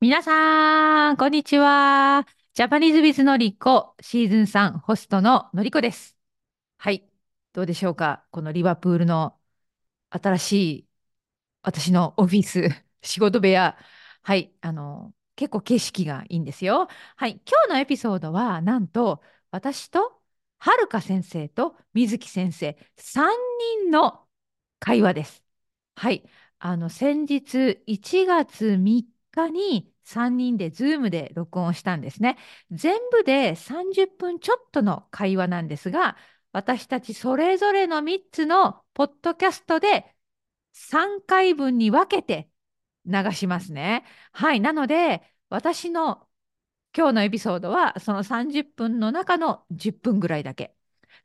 皆さん、こんにちは。ジャパニーズビズのりこシーズン3ホストののりこです。はい。どうでしょうか？このリバプールの新しい私のオフィス、仕事部屋。はい。あの、結構景色がいいんですよ。はい。今日のエピソードは、なんと、私とはるか先生と水木先生、3人の会話です。はい。あの、先日1月3日に3人で Zoom で録音したんですね。全部で30分ちょっとの会話なんですが、私たちそれぞれの3つのポッドキャストで3回分に分けて流しますね。はい。なので、私の今日のエピソードはその30分の中の10分ぐらいだけ。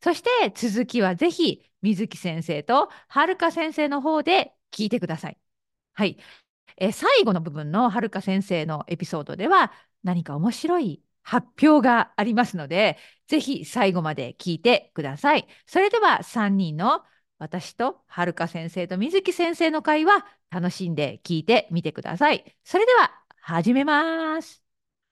そして続きはぜひ水木先生とはるか先生の方で聞いてください。はい。え最後の部分のはるか先生のエピソードでは何か面白い発表がありますので、ぜひ最後まで聞いてください。それでは3人の私とはるか先生と水木先生の会話楽しんで聞いてみてください。それでは始めます。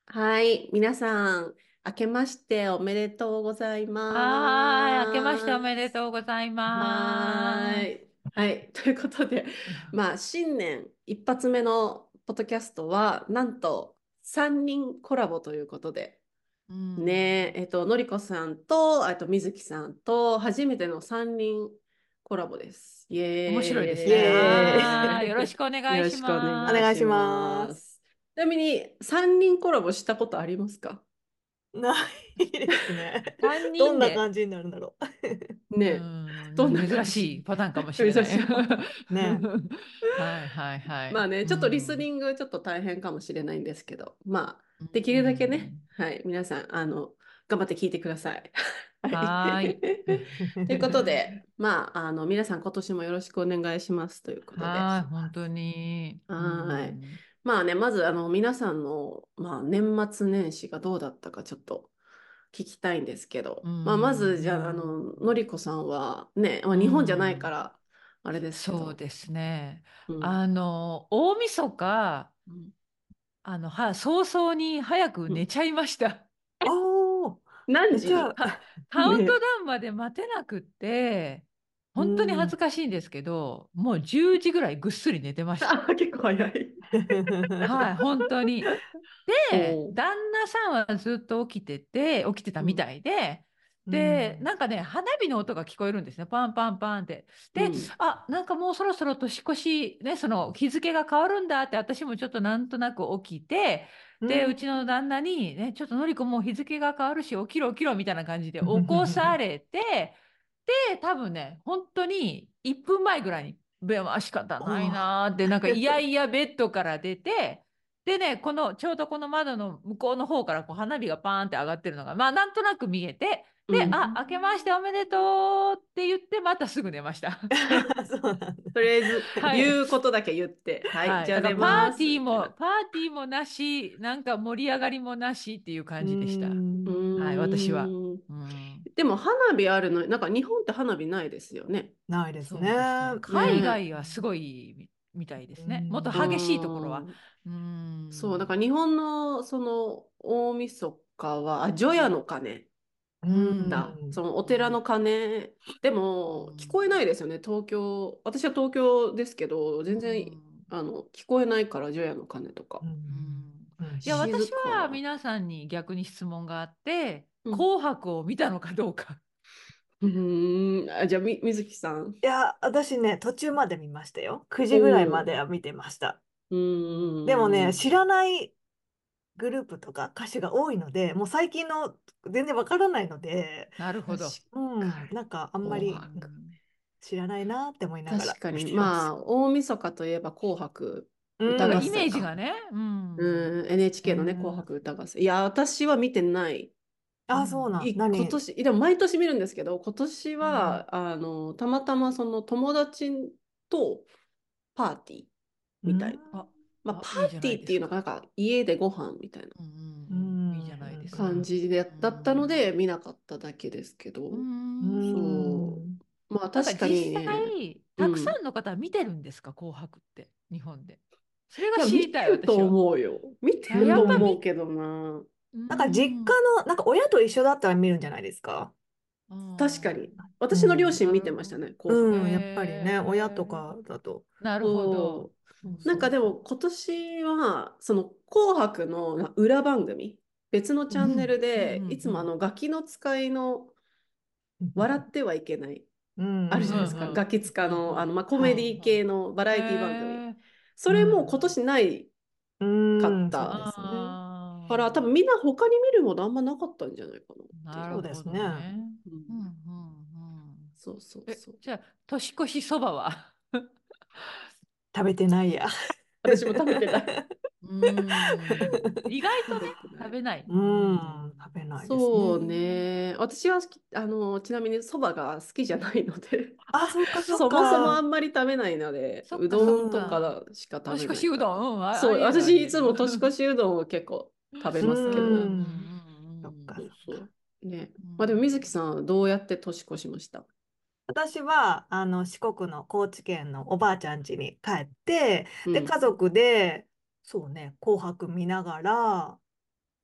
はい、皆さん、明けましておめでとうございます。はい、明けましておめでとうございます。はい。はい、ということで、まあ、新年一発目のポッドキャストは、なんと3人コラボということで、うん、ねえ、っと、のりこさんと、あと、水木さんと、初めての3人コラボです。イエ。面白いですね。よろしくお願いします。お願いします。ちなみに、3人コラボしたことありますか？ないですね。どんな感じになるんだろう。ねどんな珍しいパターンかもしれない。ね。はいはいはい。まあね、ちょっとリスニングちょっと大変かもしれないんですけど、まあ、できるだけね、はい、皆さん、あの、頑張って聞いてください。はい。ということで、まあ、あの、皆さん今年もよろしくお願いしますということで。はい、本当に。はい。まあね、まずあの皆さんの、まあ、年末年始がどうだったかちょっと聞きたいんですけど、まあ、まずじゃああののりこさんはね、まあ、日本じゃないからあれですけど、そうですね、うん、あの大晦日、うん、あのは早々に早く寝ちゃいました。うん、お何時？カウントダウンまで待てなくって、本当に恥ずかしいんですけど、もう10時ぐらいぐっすり寝てました。結構早い。はい、本当に。で、旦那さんはずっと起きてて、起きてたみたいで、うん、で、なんかね、花火の音が聞こえるんですね。パンパンパンって。で、うん、あ、なんかもうそろそろ年越し、ね、その日付が変わるんだって、私もちょっとなんとなく起きて、で、うん、うちの旦那に、ね、ちょっとのりこもう日付が変わるし、起きろ起きろみたいな感じで起こされて、で、多分ね、本当に1分前ぐらいに、べは仕方ないなー。って、なんかいやいやベッドから出て、でね、このちょうどこの窓の向こうの方からこう花火がパーンって上がってるのが、まあなんとなく見えて、で、うん、あ、明けましておめでとうって言って、またすぐ寝ました。とりあえず、はい、言うことだけ言って。はい、はい、じゃあパーティーも、パーティーもなし、なんか盛り上がりもなしっていう感じでした。はい、私は。でも花火あるの、なんか日本って花火ないですよね。ないですね。海外はすごいみたいですね。もっと激しいところは。うんそう、だから日本のその大晦日は、あ、除夜の鐘。うんだ。そのお寺の鐘。でも、聞こえないですよね、東京。私は東京ですけど、全然、あの聞こえないから、除夜の鐘とか。いや、私は皆さんに逆に質問があって、紅白を見たのかどうか。うん、あじゃあみ水木さん。いや、私ね、途中まで見ましたよ。9時ぐらいまでは見てました。うんでもね、知らないグループとか歌手が多いので、もう最近の全然わからないので、なるほど。うん、なんかあんまり知らないなって思いながら確かに、まあ、大晦日といえば紅白歌合戦。イメージがね。うん、うん、NHK のね、紅白歌合戦。いや、私は見てない。あ、そうなん。今年、でも毎年見るんですけど、今年は、うん、あの、たまたまその友達とパーティーみたいな。まあ、パーティーっていうのがなんか家でご飯みたいな感じでだったので見なかっただけですけど、そう。まあ確かに、ね、実際たくさんの方見てるんですか、紅白って日本で。それが知りたい、私と思うよ。見てると思うけどな。なんか実家の、なんか親と一緒だったら見るんじゃないですか？確かに。私の両親見てましたね。うん、やっぱりね、親とかだと。なるほど。なんかでも今年は、その紅白の裏番組、別のチャンネルで、いつもあのガキの使いの笑ってはいけない、あるじゃないですか、ガキ使のあの、まあ、コメディ系のバラエティ番組。それも今年ないかったですね。から多分みんな他に見るものあんまなかったんじゃないかな。そうですね。そうそうそう。じゃあ年越しそばは？食べてないや。私も食べてない。意外とね食べない。うん、食べない、ね、そうね。私はあのちなみにそばが好きじゃないので。あ、そうかそうか。そもそもあんまり食べないので、うどんとかしか食べない。年越しうどん？うん、そう、私いつも年越しうどんを結構食べますけど。そっか。そうね。まあでも水木さん。どうやって年越しました私はあの四国の高知県のおばあちゃん。家に帰って、で家族でそうね「紅白」見ながら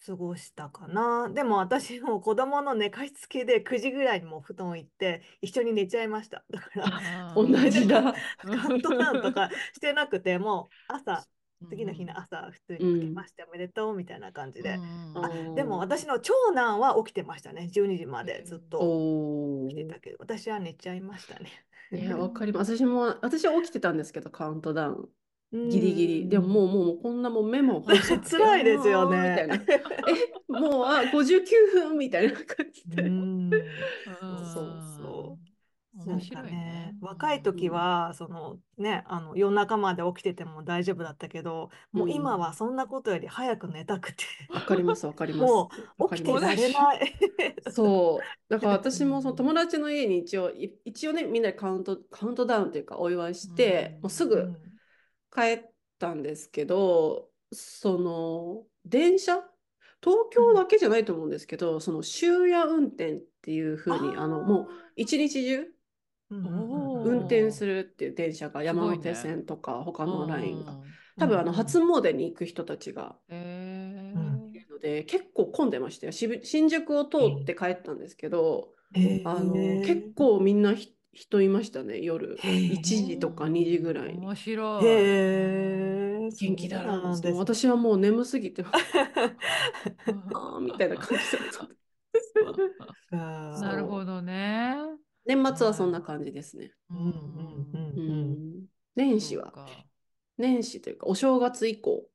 過ごしたかな。でも私も子供の寝かしつけで9時ぐらいにも布団行って一緒に寝ちゃいました。だから同じだ。カウントダウンとかしてなくても朝次の日の朝普通に起きましておめでとうみたいな感じで、うん、あでも私の長男は起きてましたね12時までずっと。起きてたけど私は寝ちゃいましたね。いやわかります。私も私は起きてたんですけどカウントダウン。ギリギリ。でももう、もう、こんなもんメモ。辛いですよね。え、もう、あ、59分みたいな感じで。そうそう。面白いね。ね若い時は、そのね、あの夜中まで起きてても大丈夫だったけど、もう今はそんなことより早く寝たくて。わかります、わかります。もう起きてられない。そう。だから私もその友達の家に一応、一応ね、みんなでカウント、カウントダウンというかお祝いして、もうすぐ帰ったんですけど、その、電車？東京だけじゃないと思うんですけど、その終夜運転っていうふうに、あの、もう一日中、運転するっていう電車が山手線とか他のラインが、多分あの初詣に行く人たちが。いるので、結構混んでましたよ。新宿を通って帰ったんですけど、あの結構みんな人いましたね夜。1時とか2時ぐらいに。面白い。へ元気だな私はもう眠すぎて。あみたいな感じだった。なるほどね。年末はそんな感じですね。年始は。年始というかお正月以降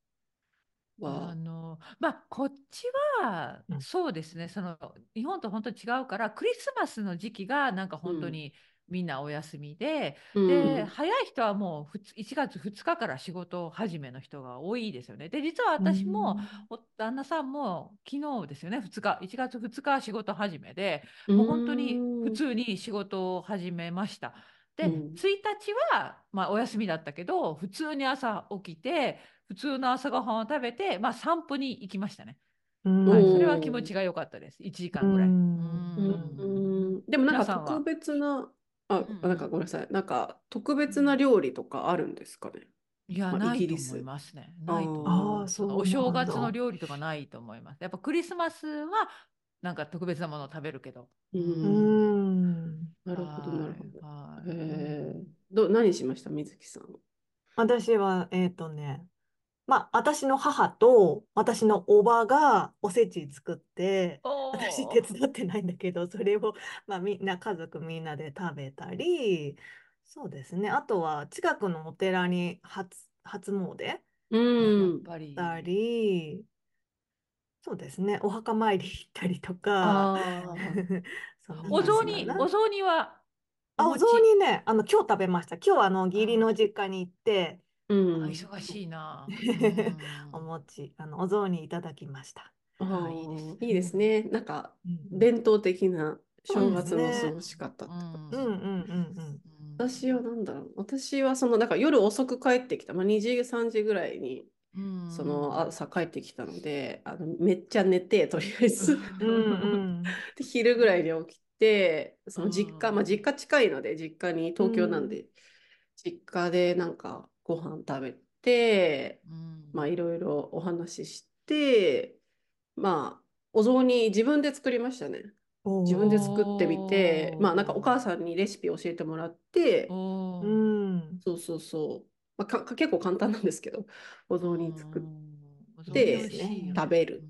は。あのまあこっちはそうですね、その日本と本当に違うからクリスマスの時期がなんか本当にみんなお休みで、うん、で早い人はもう1月2日から仕事始めの人が多いですよね。で実は私も、うん、旦那さんも昨日ですよね2日1月2日仕事始めで、もう本当に普通に仕事を始めました。で、うん、1日は、まあ、お休みだったけど普通に朝起きて普通の朝ごはんを食べて、まあ、散歩に行きましたね。はい、それは気持ちが良かったです。1時間ぐらい。でもなんか特別なあ、うん、なんかごめんなさい。なんか特別な料理とかあるんですかね？いや、まあ、ないと思いますね。ないと思いそうお正月の料理とかないと思います。やっぱクリスマスはなんか特別なものを食べるけど。うん。なるほど、なるほど。はい、えど何しました？水木さん。私は、えっ、ー、とね、まあ、私の母と私のおばがおせち作って、私手伝ってないんだけど、それを、まあ、みんな家族みんなで食べたり、そうですね。あとは近くのお寺に初、初詣うん。ったり、そうですね。お墓参り行ったりとか、お雑煮、お雑煮はあ、お雑煮ね、あの、今日食べました。今日あの、義理の実家に行って、うん、忙しいな。お餅、あの、お雑煮いただきました。あいいですね。いいですね。なんか、伝統的な正月の過ごし方って。ことうんうんうん私はなんだろう。私はその、なんか夜遅く帰ってきた。まあ、2時、3時ぐらいに、その朝帰ってきたので、あのめっちゃ寝て、とりあえず。で昼ぐらいに起きて、その実家、まあ実家近いので、実家に東京なんで、実家でなんかご飯食べて、うん、まあいろいろお話しして、まあお雑煮自分で作りましたね。自分で作ってみて、まあなんかお母さんにレシピ教えてもらって、うん、そうそうそう。まあ、か結構簡単なんですけど、お雑煮作って、食べる。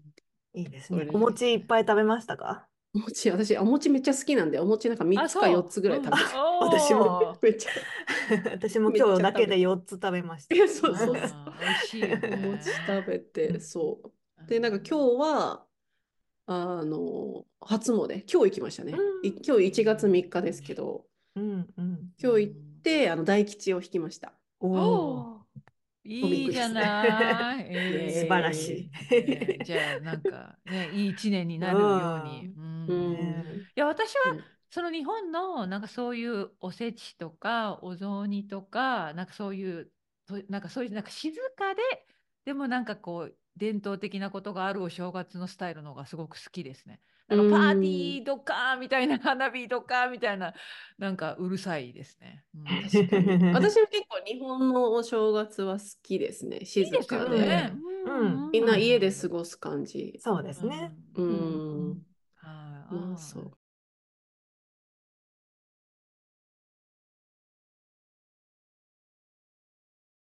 いいですね。お餅いっぱい食べましたか？お餅、私、お餅めっちゃ好きなんで、お餅なんか3つか4つぐらい食べて、私もめっちゃ。私も今日だけで4つ食べました。そうそうそう。美味しい、お餅食べて、そう。で、なんか今日は、あの、初詣、今日行きましたね。今日1月3日ですけど、うんうん、今日行って、あの大吉を引きました。おお。いいじゃない。えー、素晴らしい。えー、じゃあ、なんか、ね、いい一年になるように。うん、いや、私は、その日本の、なんかそういうおせちとか、お雑煮とか、なんかそういう、なんかそういう、なんか静かで、でもなんかこう、伝統的なことがあるお正月のスタイルのがすごく好きですね。なんかパーティーとかみたいな花火とかみたいななんかうるさいですね。うん、私も結構日本のお正月は好きですね。静かで。いいでねうん、みんな家で過ごす感じ。そうですね。うん。ああ、そう。